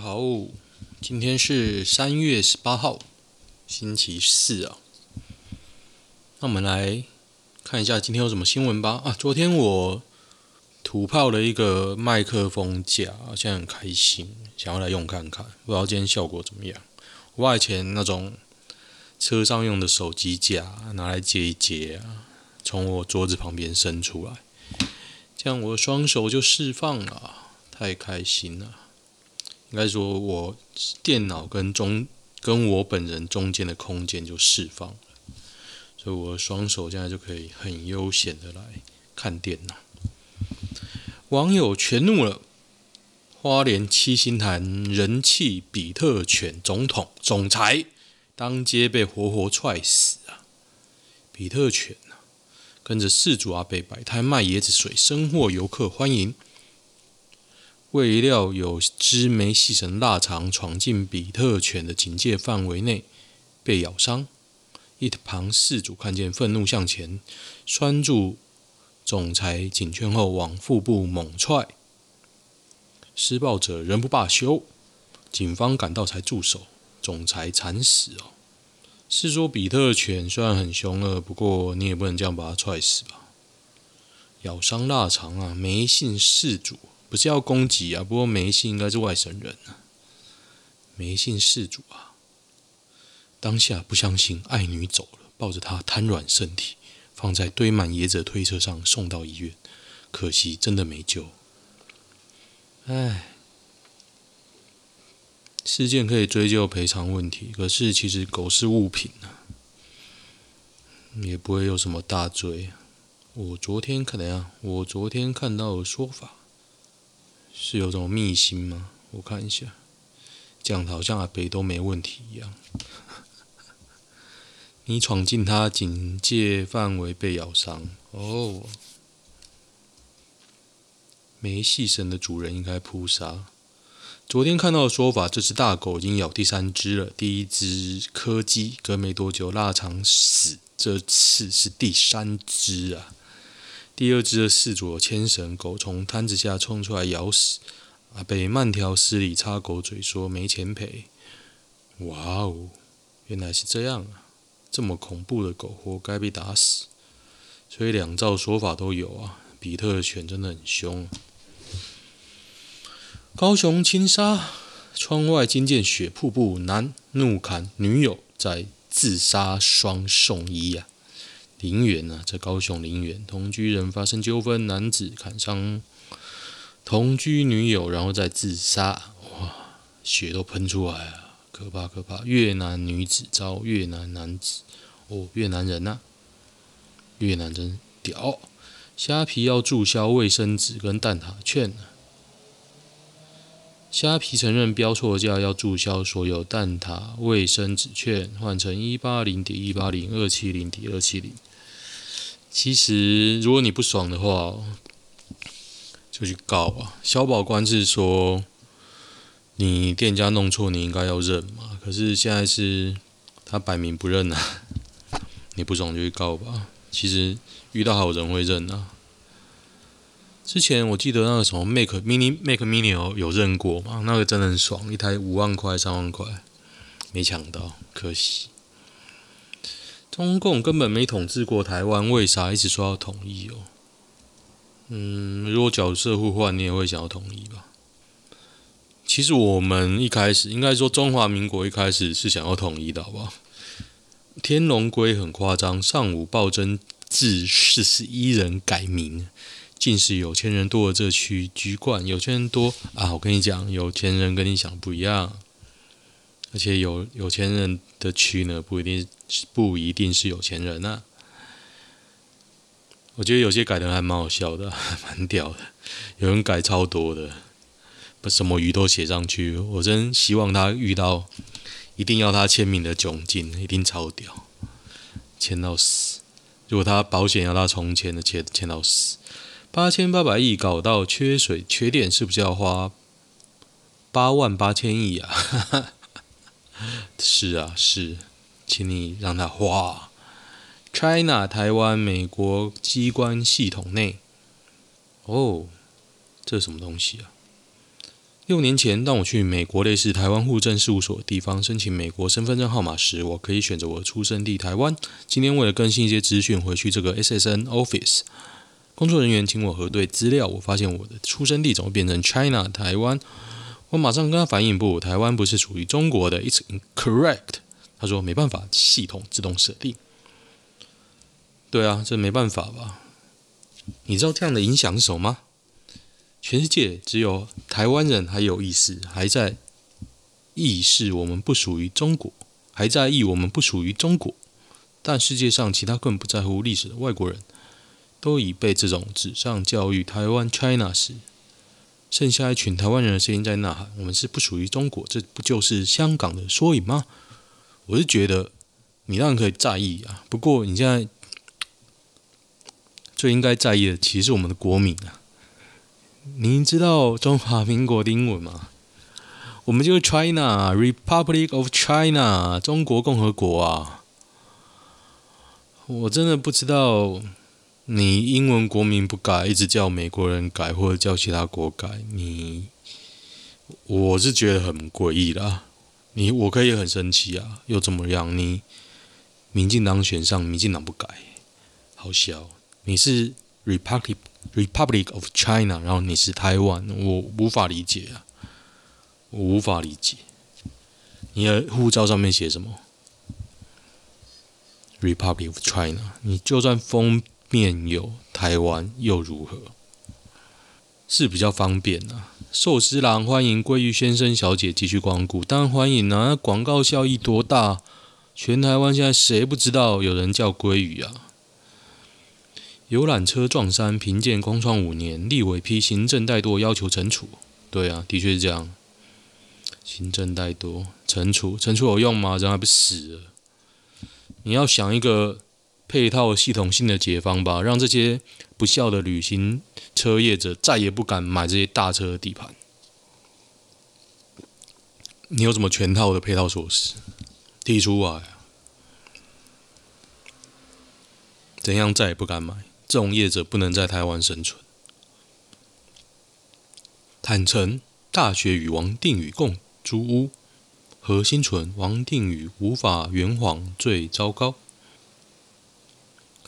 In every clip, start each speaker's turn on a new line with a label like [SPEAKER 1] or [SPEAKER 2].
[SPEAKER 1] 好，今天是三月十八号，星期四啊。那我们来看一下今天有什么新闻吧。啊，昨天我土炮了一个麦克风架，现在很开心，想要来用看看，不知道今天效果怎么样。我以前那种车上用的手机架拿来接一接啊，从我桌子旁边伸出来，这样我的双手就释放了，太开心了。应该说，我电脑跟中跟我本人中间的空间就释放了，所以我的双手现在就可以很悠闲的来看电脑。网友全怒了，花莲七星潭人气比特犬总统总裁当街被活活踹死啊！比特犬啊，跟着事主阿伯摆摊卖椰子水，深获游客欢迎。未料有只没系绳腊肠闯进比特犬的警戒范围内，被咬伤。一旁事主看见，愤怒向前拴住总裁颈圈后，往腹部猛踹。施暴者仍不罢休，警方赶到才住手，总裁惨死哦。是说比特犬虽然很凶恶，不过你也不能这样把它踹死吧？咬伤腊肠啊，没信事主。不是要攻击啊，不过梅信应该是外省人啊。梅信事主啊，当下不相信爱女走了，抱着她瘫软身体，放在堆满椰子推车上送到医院，可惜真的没救。唉，事件可以追究赔偿问题，可是其实狗是物品啊，也不会有什么大罪。我昨天可能啊，我昨天看到的说法。是有种秘辛吗？我看一下，讲的好像阿北都没问题一样。你闯进他警戒范围被咬伤哦，没细绳的主人应该扑杀。昨天看到的说法，这只大狗已经咬第三只了。第一只柯基隔没多久腊肠死，这次是第三只啊。第二只的四主牵绳，狗从摊子下冲出来咬死。阿北慢条斯理插狗嘴说没钱赔。哇哦，原来是这样啊！这么恐怖的狗，活该被打死。所以两造说法都有啊。比特犬真的很凶。高雄轻杀，窗外惊见血瀑布，男怒砍女友，在自杀双送医啊。林园啊，在高雄林园，同居人发生纠纷，男子砍伤同居女友，然后再自杀，哇，血都喷出来啊，可怕可怕！越南女子遭越南男子，哦，越南人呐、越南真屌！虾皮要注销卫生纸跟蛋挞券，虾皮承认标错价，要注销所有蛋挞卫生纸券，换成一八零点一八零二七零点二七零。其实，如果你不爽的话，就去告吧。消保官是说，你店家弄错，你应该要认嘛。可是现在是他摆明不认啊，你不爽就去告吧。其实遇到好人会认啊。之前我记得那个什么 Mac Mini Mac Mini 有有认过嘛，那个真的很爽，一台五万块、三万块，没抢到，可惜。中共根本没统治过台湾，为啥一直说要统一哦？嗯，如果角色互换，你也会想要统一吧？其实我们一开始，应该说中华民国一开始是想要统一的，好不好？天龙龟很夸张，上午暴增至四十一人改名，竟是有钱人多的这区居冠。有钱人多啊，我跟你讲，有钱人跟你想不一样。而且有有钱人的区呢，不一定不一定是有钱人啊。我觉得有些改的还蛮好笑的，蛮屌的。有人改超多的，把什么鱼都写上去。我真希望他遇到一定要他签名的窘境，一定超屌，签到死。如果他保险要他重签的，签签到死。八千八百亿搞到缺水缺电，是不是要花八万八千亿啊？哈 哈是啊，是，请你让他花。China 台湾美国机关系统内，哦，这是什么东西啊？六年前，当我去美国类似台湾户政事务所的地方申请美国身份证号码时，我可以选择我的出生地台湾。今天为了更新一些资讯，回去这个 SSN Office，工作人员请我核对资料，我发现我的出生地怎么变成 China 台湾？我马上跟他反映，不，台湾不是属于中国的，It's incorrect。他说没办法，系统自动设定。对啊，这没办法吧？你知道这样的影响是什么吗？全世界只有台湾人还有意识，还在意识我们不属于中国，还在意我们不属于中国。但世界上其他更不在乎历史的外国人，都已被这种纸上教育台湾 China 时，剩下一群台湾人的声音在呐喊：我们是不属于中国，这不就是香港的缩影吗？我是觉得你当然可以在意啊，不过你现在最应该在意的，其实是我们的国民啊。您知道中华民国的英文吗？我们就是 China Republic of China，中国共和国啊！我真的不知道，你英文国民不改，一直叫美国人改，或者叫其他国改，你我是觉得很诡异啦。你我可以很生气啊，又怎么样？你民进党选上，民进党不改，好笑！你是 Republic。Republic of China，然后你是台湾，我无法理解啊，我无法理解。你的护照上面写什么？Republic of China，你就算封面有台湾又如何？是比较方便啊。寿司郎欢迎鲑鱼先生、小姐继续光顾，当然欢迎啊！那广告效益多大？全台湾现在谁不知道有人叫鲑鱼啊？游览车撞山，评鉴空窗五年，立委批行政怠惰，要求惩处。对啊，的确是这样。行政怠惰，惩处，惩处有用吗？人还不死了。你要想一个配套系统性的解方吧，让这些不孝的旅行车业者再也不敢买这些大车的底盘。你有什么全套的配套措施？提出来啊！怎样再也不敢买？这种业者不能在台湾生存。坦诚大学与王定宇共租屋，何欣纯、王定宇无法圆谎最糟糕。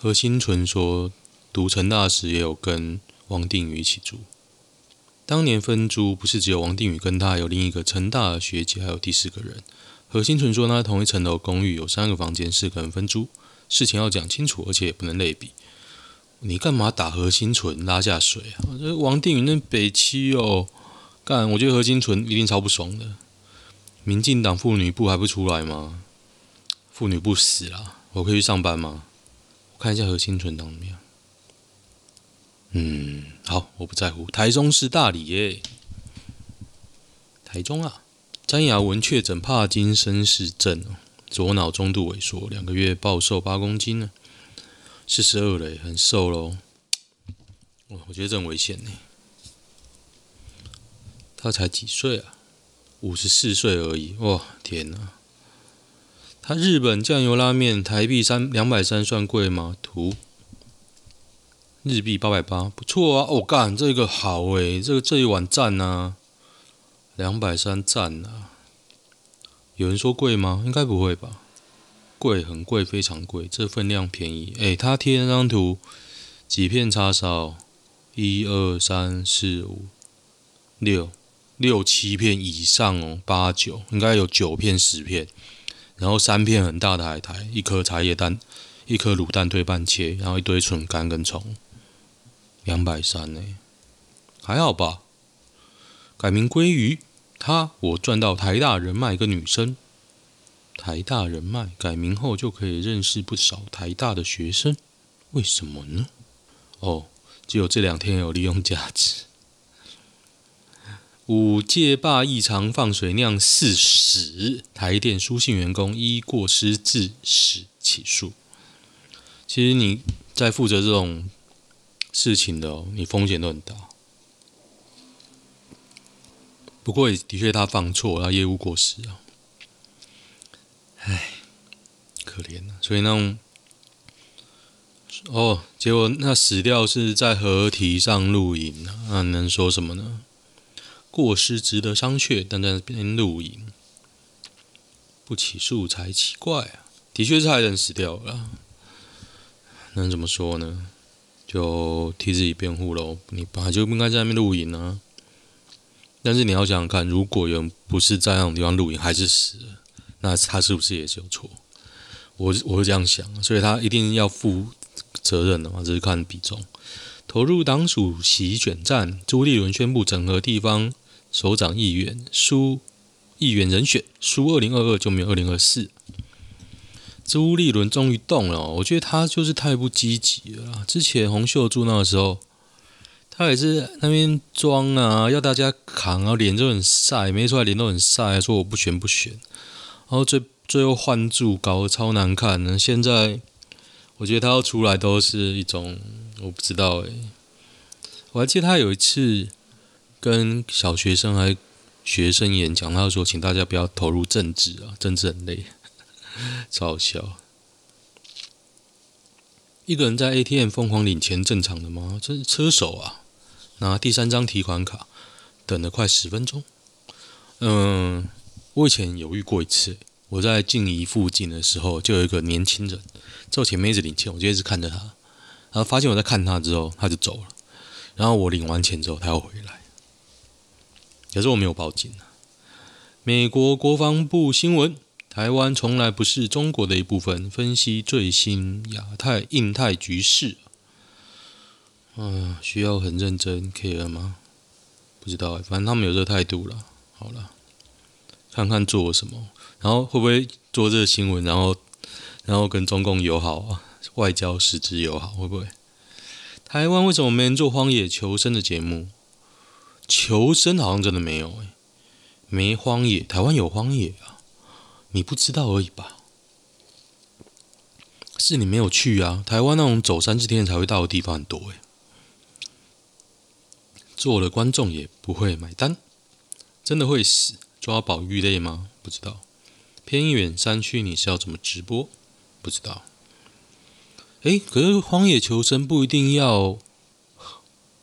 [SPEAKER 1] 何欣纯说，读成大时也有跟王定宇一起住。当年分租不是只有王定宇跟他，有另一个成大的学姐，还有第四个人。何欣纯说，他同一层楼公寓有三个房间，四个人分租，事情要讲清楚，而且也不能类比。你干嘛打何欣纯拉下水啊？这王定宇那北七哦，干！我觉得何欣纯一定超不爽的。民进党妇女部还不出来吗？妇女部死了，我可以去上班吗？看一下何心纯长怎么样。嗯，好，我不在乎。台中市大理耶，台中啊，詹雅文确诊帕金森氏症，左脑中度萎缩，两个月暴瘦八公斤呢。四十二嘞，很瘦喽。我觉得这很危险呢。他才几岁啊？五十四岁而已。哇，天哪！他日本酱油拉面台币三两百三算贵吗？图日币八百八，不错啊。我、哦、干，这个好诶，这个这一碗赞啊，两百三赞啊。有人说贵吗？应该不会吧。贵很贵，非常贵。这分量便宜，诶，他贴那张图，几片叉烧？一二三四五六六七片以上哦，八九应该有九片十片，然后三片很大的海苔，一颗茶叶蛋，一颗卤蛋对半切，然后一堆笋干跟葱，两百三呢，还好吧？改名鲑鱼，他我赚到台大人脉一个女生。台大人脉改名后就可以认识不少台大的学生，为什么呢？哦，只有这两天有利用价值。五界坝异常放水酿四十，台电书信员工依过失致死起诉。其实你在负责这种事情的，你风险都很大。不过也的确他放错，他业务过失啊。唉，可怜啊！所以那种哦，结果那死掉是在河堤上露营，那能说什么呢？过失值得商榷，但在那边露营不起诉才奇怪啊！的确是害人死掉了，能怎么说呢？就替自己辩护喽。你本来就不应该在那边露营啊！但是你要想想看，如果人不是在那种地方露营，还是死了，那他是不是也是有错？我我是这样想，所以他一定要负责任的嘛，这是看比重。投入党主席选战，朱立伦宣布整合地方首长议员，输议员人选，输二零二二就没有二零二四。朱立伦终于动了，我觉得他就是太不积极了。之前洪秀柱那个时候，他也是那边装啊，要大家扛，啊脸就很晒，没出来脸都很晒，说我不选不选。然后最最后换柱搞得超难看呢。现在我觉得他要出来都是一种我不知道诶。我还记得他有一次跟小学生还学生演讲，他说请大家不要投入政治啊，政治很累。超笑！一个人在 ATM 疯狂领钱，正常的吗？这是车手啊，拿第三张提款卡，等了快十分钟。嗯，我以前犹豫过一次，我在静怡附近的时候，就有一个年轻人在我前面一直领钱，我就一直看着他，然后发现我在看他之后，他就走了。然后我领完钱之后，他又回来，可是我没有报警啊。美国国防部新闻。台湾从来不是中国的一部分。分析最新亚太、印太局势，嗯，需要很认真 care 吗？不知道，反正他们有这个态度了。好了，看看做什么，然后会不会做这个新闻，然后然后跟中共友好啊，外交实质友好，会不会？台湾为什么没人做荒野求生的节目？求生好像真的没有哎，没荒野，台湾有荒野啊。你不知道而已吧？是你没有去啊！台湾那种走三四天才会到的地方很多诶。做了观众也不会买单，真的会死？抓宝玉类吗？不知道。偏远山区你是要怎么直播？不知道。诶，可是荒野求生不一定要。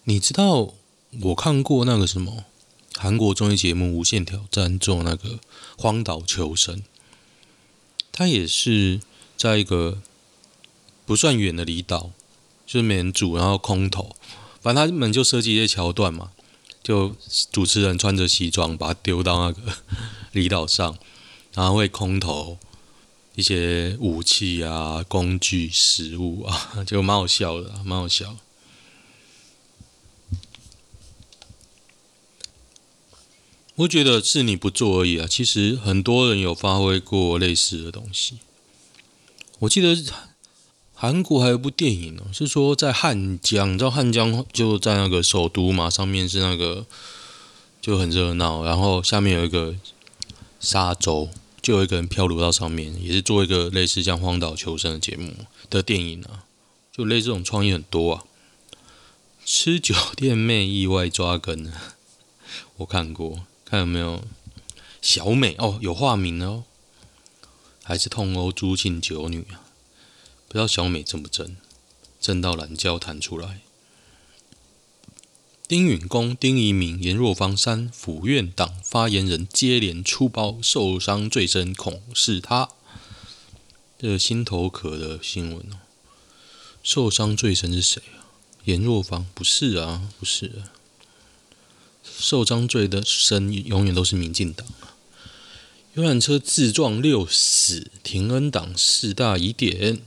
[SPEAKER 1] 你知道我看过那个什么韩国综艺节目《无限挑战》做那个荒岛求生。他也是在一个不算远的离岛，就是没人住，然后空投，反正他们就设计一些桥段嘛，就主持人穿着西装把他丢到那个离岛上，然后会空投一些武器啊、工具、食物啊，就蛮好笑的，蛮好笑。我觉得是你不做而已啊！其实很多人有发挥过类似的东西。我记得韩国还有一部电影哦，是说在汉江，你知道汉江就在那个首都嘛，上面是那个就很热闹，然后下面有一个沙洲，就有一个人漂流到上面，也是做一个类似像荒岛求生的节目的电影啊，就类似这种创意很多啊。吃酒店妹意外抓梗，我看过。看有没有小美哦，有化名哦，还是痛殴朱姓九女啊？不知道小美正不正，正到懒觉弹出来。丁允恭、丁怡铭、颜若芳三府院党发言人接连出包，受伤最深恐是他。这个心头壳的新闻哦，受伤最深是谁啊？严若芳不是啊，不是啊。受伤最的深永远都是民进党。啊！游览车自撞六死，停 N 档四大疑点，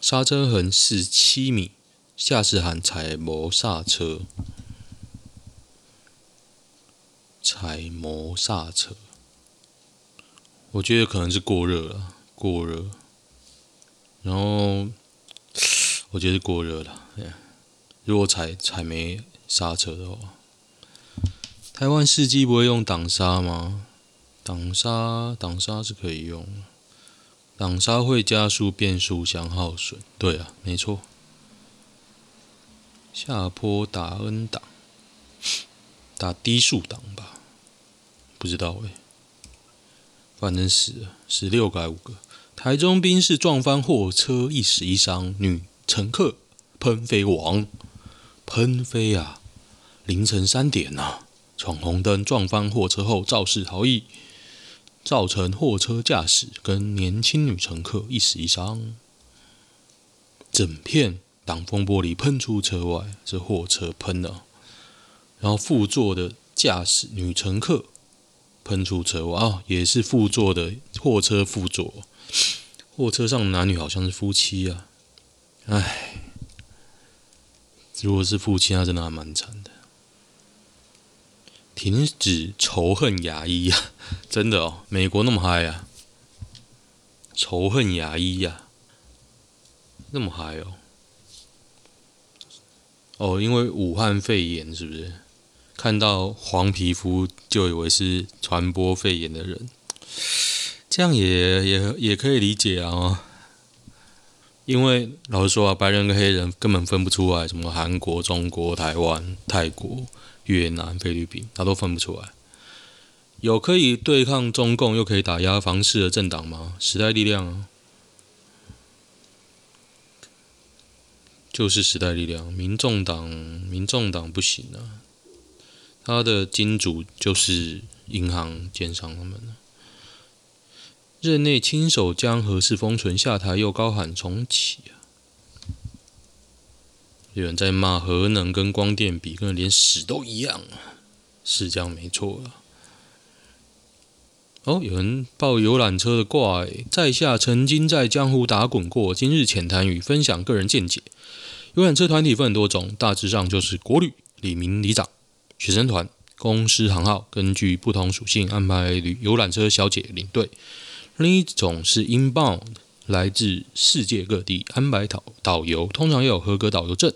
[SPEAKER 1] 刹车痕是七米，驾驶喊踩摩刹车，踩摩刹车，我觉得可能是过热了，过热，然后我觉得是过热了，如果踩踩没刹车的话。台湾司机不会用挡刹吗？挡刹挡刹是可以用，挡刹会加速变速箱耗损。对啊，没错。下坡打 N 档，打低速档吧？不知道诶、欸。反正死了，十六个还五个。台中兵士撞翻货车，一死一伤，女乘客喷飞亡，喷飞啊！凌晨三点呐、啊。闯红灯撞翻货车后肇事逃逸，造成货车驾驶跟年轻女乘客一死一伤。整片挡风玻璃喷出车外，这货车喷的，然后副座的驾驶女乘客喷出车外啊，也是副座的货车副座，货车上男女好像是夫妻啊，唉，如果是夫妻，那真的还蛮惨的。停止仇恨牙医啊，真的哦，美国那么嗨啊，仇恨牙医呀。那么嗨哦！哦，因为武汉肺炎是不是？看到黄皮肤就以为是传播肺炎的人，这样也也也可以理解啊。因为老实说啊，白人跟黑人根本分不出来，什么韩国、中国、台湾、泰国、越南、菲律宾，他都分不出来。有可以对抗中共又可以打压房市的政党吗？时代力量啊。就是时代力量，民众党，民众党不行啊！他的金主就是银行、建商他们。任内亲手将核四封存下台，又高喊重启啊！有人在骂核能跟光电比，跟连屎都一样啊！是这样没错啊。哦，有人报游览车的挂，在下曾经在江湖打滚过，今日浅谈与分享个人见解。游览车团体分很多种，大致上就是国旅、李明、里长、学生团、公司行号，根据不同属性安排旅游览车小姐领队。另一种是 inbound，来自世界各地，安排导导游，通常要有合格导游证，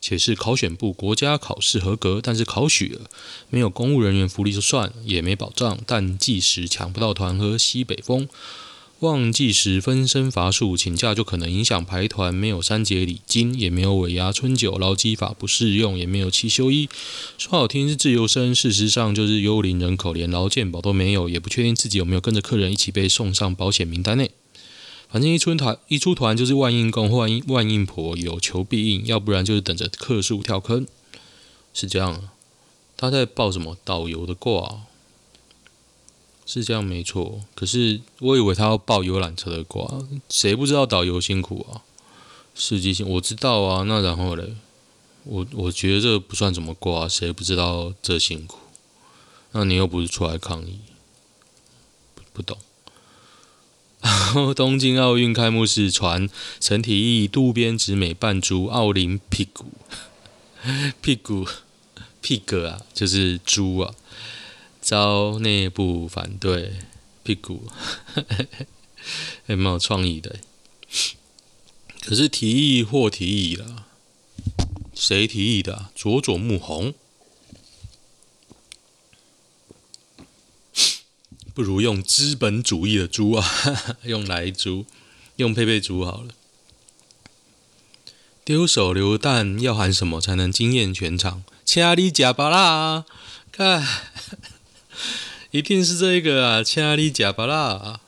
[SPEAKER 1] 且是考选部国家考试合格，但是考许了，没有公务人员福利就算，也没保障，但计时抢不到团喝西北风。旺季时分身乏术，请假就可能影响排团。没有三节礼金，也没有尾牙春酒，劳基法不适用，也没有七休一。说好听是自由身，事实上就是幽灵人口，连劳健保都没有，也不确定自己有没有跟着客人一起被送上保险名单内。反正一出团一出团就是万应公或万应万应婆，有求必应，要不然就是等着客数跳坑。是这样，他在报什么导游的挂？是这样没错，可是我以为他要报游览车的挂，谁不知道导游辛苦啊？司机辛，我知道啊。那然后嘞，我我觉得这不算什么挂，谁不知道这辛苦？那你又不是出来抗议，不懂。然后 东京奥运开幕式传陈体育渡边直美扮猪奥林匹克，屁股屁股啊，就是猪啊。遭内部反对，屁股还 蛮有创意的。可是提议或提议了，谁提议的？佐佐木宏，不如用资本主义的猪啊，用来猪，用佩佩猪好了。丢手榴弹要喊什么才能惊艳全场？掐你假巴拉，看。一定是这个啊，掐你假巴拉，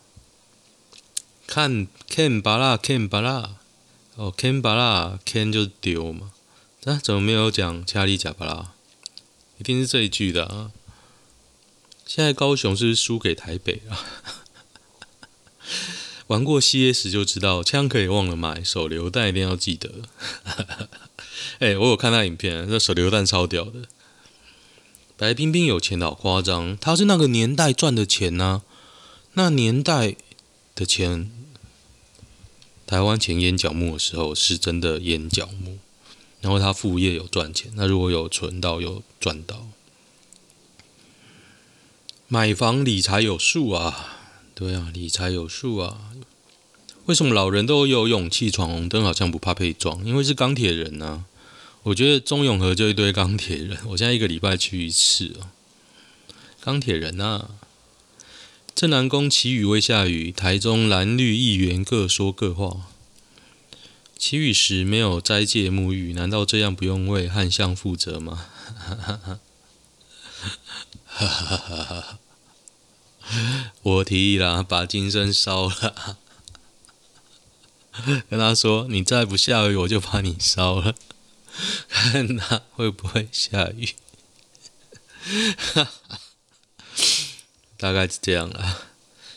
[SPEAKER 1] 看看巴拉看巴拉，哦，看巴拉看就丢嘛，啊，怎么没有讲掐你假巴拉？一定是这一句的啊。现在高雄是不是输给台北啊？玩过 CS 就知道，枪可以忘了买，手榴弹一定要记得。哎、欸，我有看那影片，那手榴弹超屌的。白冰冰有钱的好夸张，他是那个年代赚的钱呐、那年代的钱，台湾钱淹脚目的时候是真的淹脚目，然后他副业有赚钱，那如果有存到有赚到，买房理财有数啊，对啊，理财有数啊，为什么老人都有勇气闯红灯，好像不怕被撞？因为是钢铁人啊。我觉得中永和就一堆钢铁人，我现在一个礼拜去一次哦。钢铁人啊，正南宫祈雨未下雨，台中蓝绿议员各说各话。祈雨时没有斋戒沐浴，难道这样不用为汉相负责吗？我提议啦，把金身烧了，跟他说：“你再不下雨，我就把你烧了。”看他会不会下雨？大概是这样啦。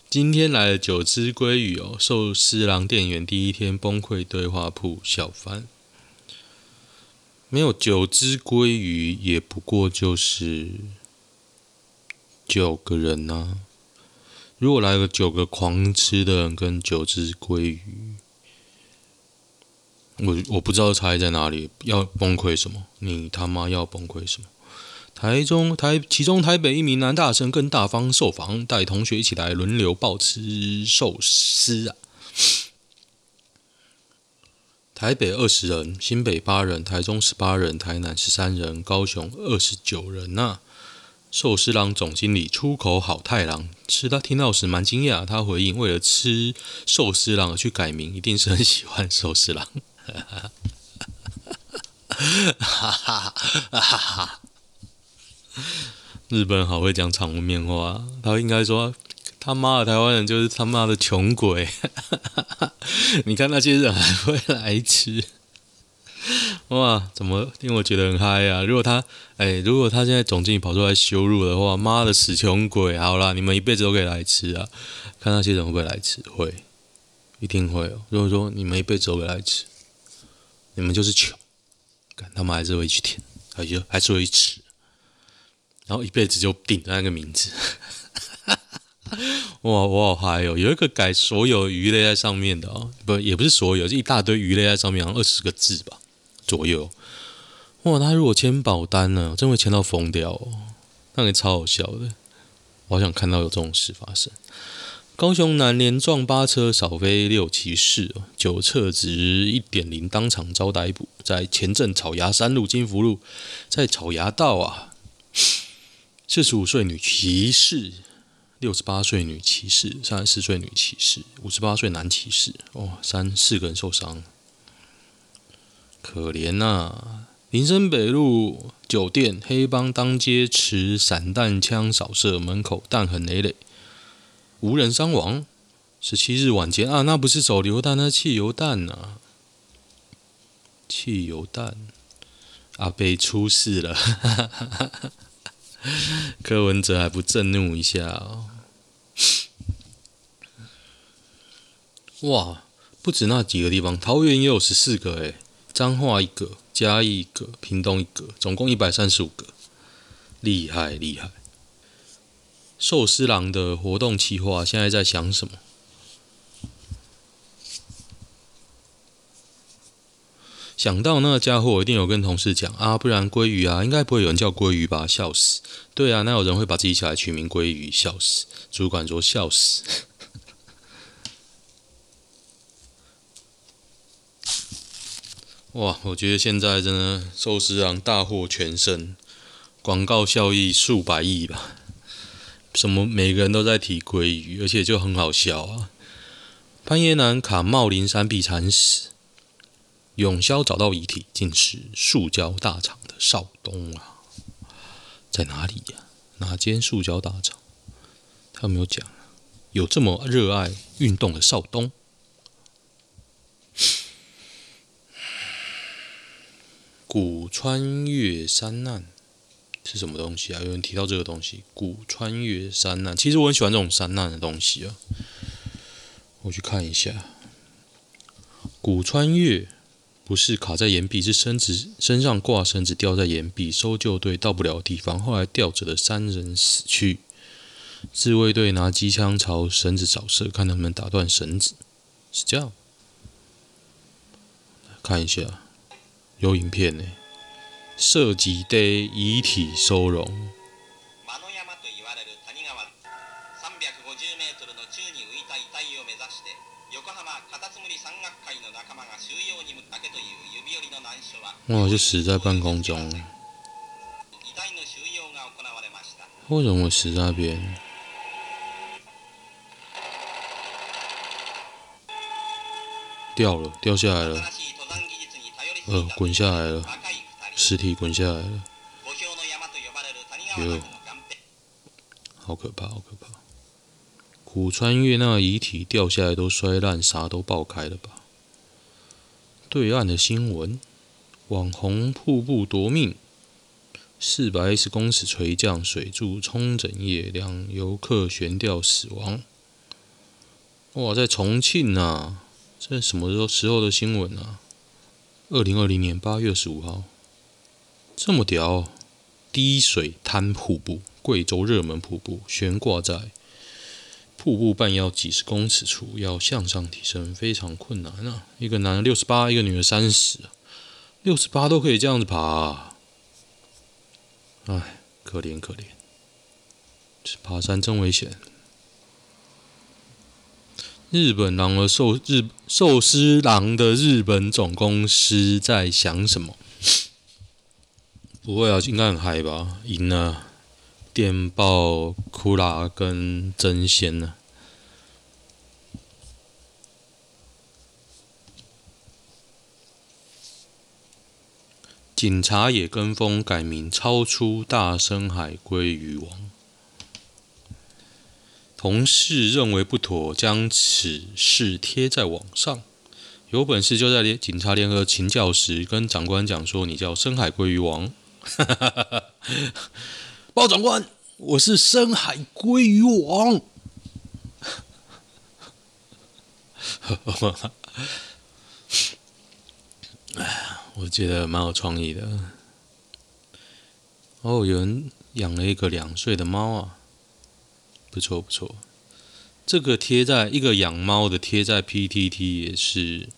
[SPEAKER 1] 今天来了九只鲑鱼哦，寿司郎店员第一天崩溃对话铺小翻。没有九只鲑鱼，也不过就是九个人呐、如果来个九个狂吃的人跟九只鲑鱼，我我不知道差异在哪里，要崩溃什么？你他妈要崩溃什么？台中台其中台北一名男大生更大方受访，带同学一起来轮流暴吃寿司啊。台北二十人，新北八人，台中十八人，台南十三人，高雄二十九人呐、寿司郎总经理出口好太郎吃他听到时蛮惊讶，他回应：为了吃寿司郎而去改名，一定是很喜欢寿司郎。日本人好会讲场面话，他应该说。他妈的，台湾人就是他妈的穷鬼！你看那些人还会来吃，哇，怎么令我觉得很嗨啊？如果他，哎、如果他现在总经理跑出来羞辱的话，妈的死穷鬼！好啦，你们一辈子都可以来吃啊！看那些人会不会来吃？会，一定会哦。如果说你们一辈子都可以来吃，你们就是穷，干他们还是会去舔，还是还是会去吃，然后一辈子就顶着那个名字。哇，我好嗨哦！有一个改所有鱼类在上面的哦，不，也不是所有，是一大堆鱼类在上面，好像二十个字吧左右。哇，他如果签保单呢，真会签到疯掉哦，那个超好笑的。我好想看到有这种事发生。高雄男连撞八车，少飞六骑士哦，酒测值一点零，当场遭逮捕。在前镇草衙三路金福路，在草衙道啊，四十五岁女骑士。六十八岁女骑士，三十四岁女骑士，五十八岁男骑士，哦，三四个人受伤，可怜呐、啊！林森北路酒店黑帮当街持散弹枪扫射，门口弹痕累累，无人伤亡。十七日晚间啊，那不是手榴弹，那是汽油弹啊！汽油弹，阿贝出事了，柯文哲还不震怒一下哦？哇，不止那几个地方，桃园也有十四个诶，彰化一个，嘉义一个，屏东一个，总共一百三十五个，厉害厉害！寿司郎的活动企划现在在想什么？想到那个家伙，一定有跟同事讲啊，不然鲑鱼啊，应该不会有人叫鲑鱼吧？笑死！对啊，那有人会把自己小孩取名鲑鱼？笑死！主管说笑死。哇，我觉得现在真的寿司郎大获全胜，广告效益数百亿吧。什么每个人都在提鲑鱼，而且就很好笑啊。潘耶南卡茂林山壁惨死，永消找到遗体，竟是塑胶大厂的少东啊！在哪里呀、哪间塑胶大厂？他有没有讲？有这么热爱运动的少东？古穿越山难是什么东西啊？有人提到这个东西，古穿越山难。其实我很喜欢这种山难的东西啊。我去看一下，古穿越不是卡在岩壁，是身子身上挂绳子吊在岩壁，搜救队到不了地方，后来吊着的三人死去。自卫队拿机枪朝绳子扫射，看能不能打断绳子，是这样。看一下。有影片呢，射击队遗体收容。哇，就死在半空中。为什么会死在那边？掉了，掉下来了。呃，滚下来了，尸体滚下来了，哟，好可怕，好可怕！古穿越那遗体掉下来都摔烂，啥都爆开了吧？对岸的新闻：网红瀑布夺命，四百一十公尺垂降，水柱冲整夜，两游客悬吊死亡。哇，在重庆啊！这什么时候时候的新闻啊？二零二零年八月十五号，这么屌！滴水滩瀑布，贵州热门瀑布，悬挂在瀑布半腰几十公尺处，要向上提升非常困难啊！一个男的六十八，一个女的三十，六十八都可以这样子爬啊。唉，可怜可怜，爬山真危险。日本狼的寿日寿司郎的日本总公司在想什么？不会啊，应该很嗨吧？赢了，电报库拉跟争鲜呢。警察也跟风改名，超出大深海鲑鱼王。同事认为不妥，将此事贴在网上。有本事就在警察联合勤教时，跟长官讲说：“你叫深海鲑鱼王。”报长官，我是深海鲑鱼王。我觉得蛮有创意的。哦，有人养了一个两岁的猫啊，不错不错。这个贴在一个养猫的贴在 PTT 也是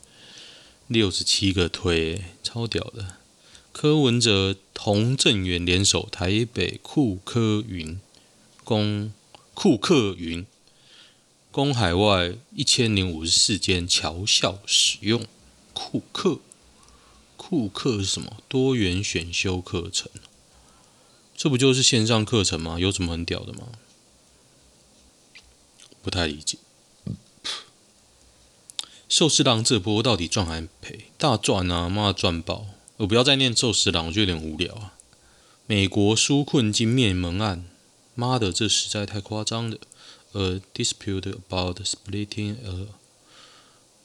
[SPEAKER 1] 六十七个推，超屌的。柯文哲、童振源联手台北库科云供库克云供海外一千零五十四间侨校使用库克。库克是什么？多元选修课程，这不就是线上课程吗？有什么很屌的吗？不太理解。寿司郎这波到底赚还赔？大赚啊！妈赚爆！我不要再念寿司郎，我就有点无聊啊。美国纾困金面门案，妈的，这实在太夸张了。A dispute about splitting a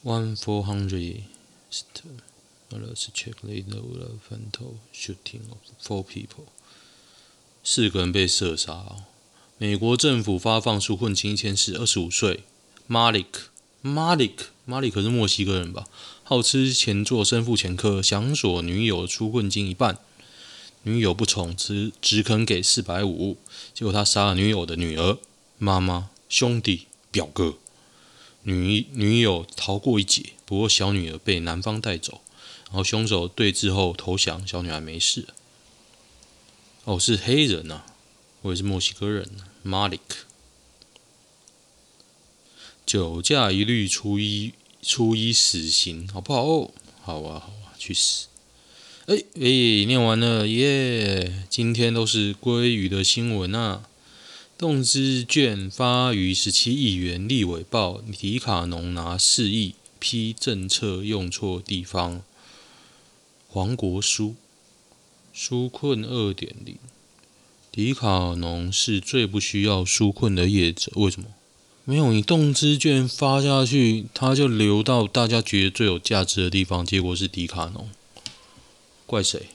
[SPEAKER 1] one four hundred. Let's check later. Fatal shooting of four people. 四个人被射杀哦。美国政府发放纾困金一千四，二十五岁，Malik，Malik，Malik 是墨西哥人吧？好吃前座，身负前科，想索女友出困金一半，女友不从，只只肯给四百五。结果他杀了女友的女儿、妈妈、兄弟、表哥。女女友逃过一劫，不过小女儿被男方带走。然后凶手对峙后投降，小女孩没事。哦，是黑人呐、啊，我也是墨西哥人。Malik，酒驾一律处以处以死刑，好不好？哦，好啊，好啊，去死！哎哎，念完了耶！今天都是鲑鱼的新闻啊。动资券发逾十七亿元，立委报迪卡侬拿四亿，批政策用错地方。黄国书，纾困二点零，迪卡侬是最不需要纾困的业者，为什么？没有你动资券发下去，它就流到大家觉得最有价值的地方，结果是迪卡侬，怪谁？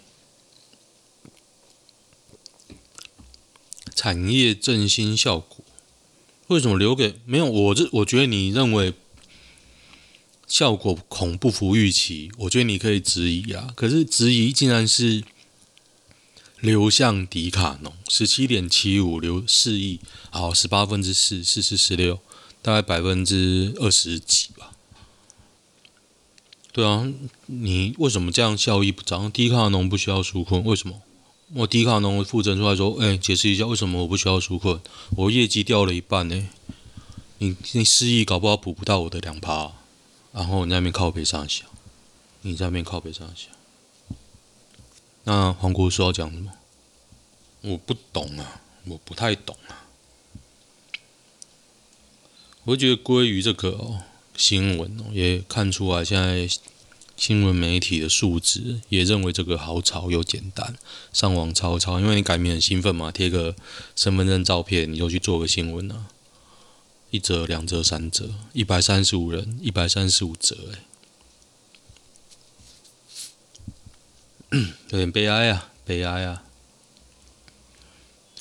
[SPEAKER 1] 产业振兴效果，为什么留给没有？我这我觉得你认为。效果恐不符预期，我觉得你可以质疑啊。可是质疑竟然是流向迪卡侬，十七点七五流四亿，好，十八分之四，四四十六，大概百分之二十几吧。对啊，你为什么这样效益不彰？迪卡侬不需要纾困，为什么？我迪卡侬负责出来说，哎、解释一下为什么我不需要纾困？我业绩掉了一半呢、你你四亿搞不好补不到我的两趴。然后你在那边靠北上想，你在那边靠北上想。那黄国书要讲什么？我不懂啊，我不太懂啊。我觉得归于这个、哦、新闻哦，也看出来现在新闻媒体的素质，也认为这个好炒又简单，上网炒炒，因为你改名很兴奋嘛，贴个身份证照片，你就去做个新闻啊。一折、两折、三折，一百三十五人，一百三十五折，哎，有点悲哀啊，悲哀啊！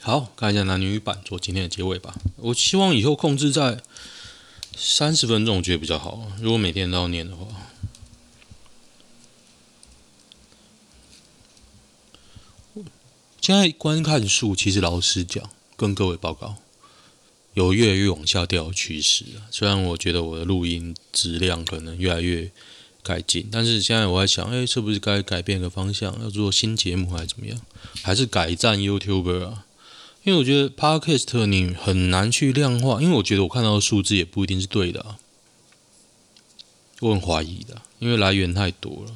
[SPEAKER 1] 好，看一下男女版做今天的结尾吧。我希望以后控制在三十分钟，我觉得比较好。如果每天都要念的话，现在观看数其实老实讲，跟各位报告，有越来越往下掉的趋势啊。虽然我觉得我的录音质量可能越来越改进，但是现在我在想，哎，是不是该改变个方向，要做新节目还是怎么样？还是改战 YouTuber 啊？因为我觉得 Podcast 你很难去量化，因为我觉得我看到的数字也不一定是对的啊，我很怀疑的，因为来源太多了。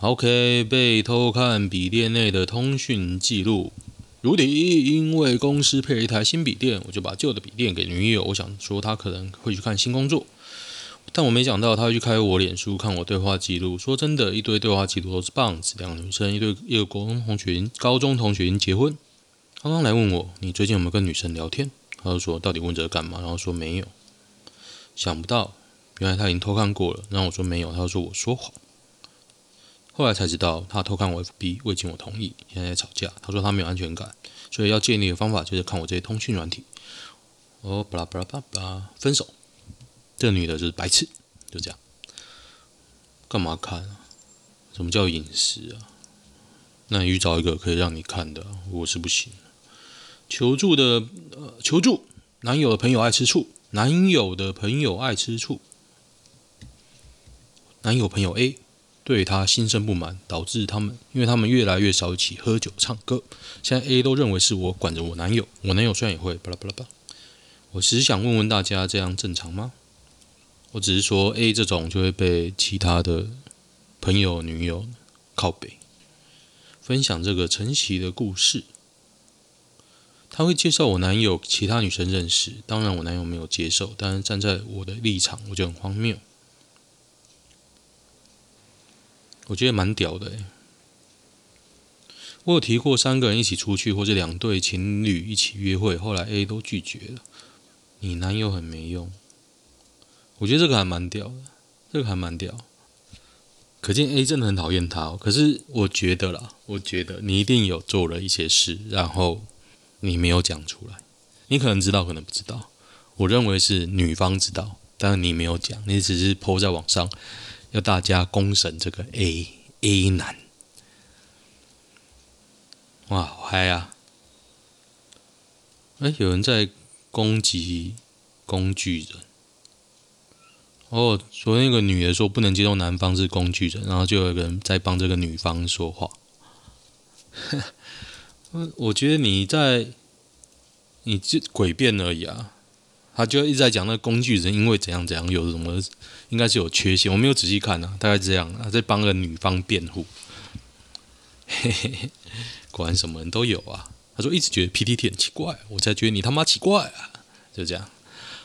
[SPEAKER 1] OK，被偷看笔电内的通讯记录，如迪因为公司配了一台新笔电，我就把旧的笔电给女友，我想说她可能会去看新工作，但我没想到他会去开我脸书看我对话记录。说真的，一堆对话记录都是棒子，两个女生，一对一个高中同学，高中同学已经结婚。刚刚来问我，你最近有没有跟女生聊天？他就说，到底问这干嘛？然后说没有。想不到，原来他已经偷看过了。然后我说没有，他就说我说谎。后来才知道，他偷看我 FB，未经我同意，现在在吵架。他说他没有安全感，所以要建立的方法就是看我这些通讯软体。哦，巴拉巴拉巴拉，分手。这女的就是白痴，就这样。干嘛看啊？什么叫隐私啊？那你去找一个可以让你看的，我是不行。求助的呃，求助男友的朋友爱吃醋，男友的朋友爱吃醋，男友朋友 A 对他心生不满，导致他们因为他们越来越少一起喝酒唱歌。现在 A 都认为是我管着我男友，我男友虽然也会巴拉巴拉巴。我只是想问问大家，这样正常吗？我只是说 A 这种就会被其他的朋友女友靠北，分享这个晨曦的故事。他会介绍我男友其他女生认识，当然我男友没有接受，但是站在我的立场，我就很荒谬。我觉得蛮屌的，我有提过三个人一起出去，或者两对情侣一起约会，后来 A 都拒绝了。你男友很没用，我觉得这个还蛮屌的，这个还蛮屌。可见 A 真的很讨厌他哦，可是我觉得啦，我觉得你一定有做了一些事，然后。你没有讲出来，你可能知道，可能不知道。我认为是女方知道，但是你没有讲，你只是 po 在网上，要大家公审这个 A A 男。哇，好嗨啊！哎，有人在攻击工具人。哦，昨天那个女的说不能接受男方是工具人，然后就有个人在帮这个女方说话。我觉得你在，你这诡辩而已啊！他就一直在讲那工具人，因为怎样怎样，有什么应该是有缺陷，我没有仔细看啊，大概这样啊，在帮个女方辩护。嘿嘿嘿，果然什么人都有啊！他说一直觉得 PTT 很奇怪，我才觉得你他妈奇怪啊！就这样，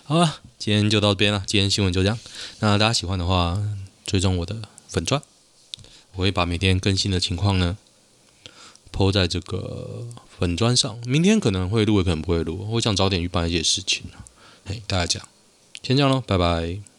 [SPEAKER 1] 好了，今天就到这边了，今天新闻就这样。那大家喜欢的话，追踪我的粉钻，我会把每天更新的情况呢。抛在这个粉砖上，明天可能会录，也可能不会录。我想早点去办一些事情。嘿，大家讲，先这样喽，拜拜。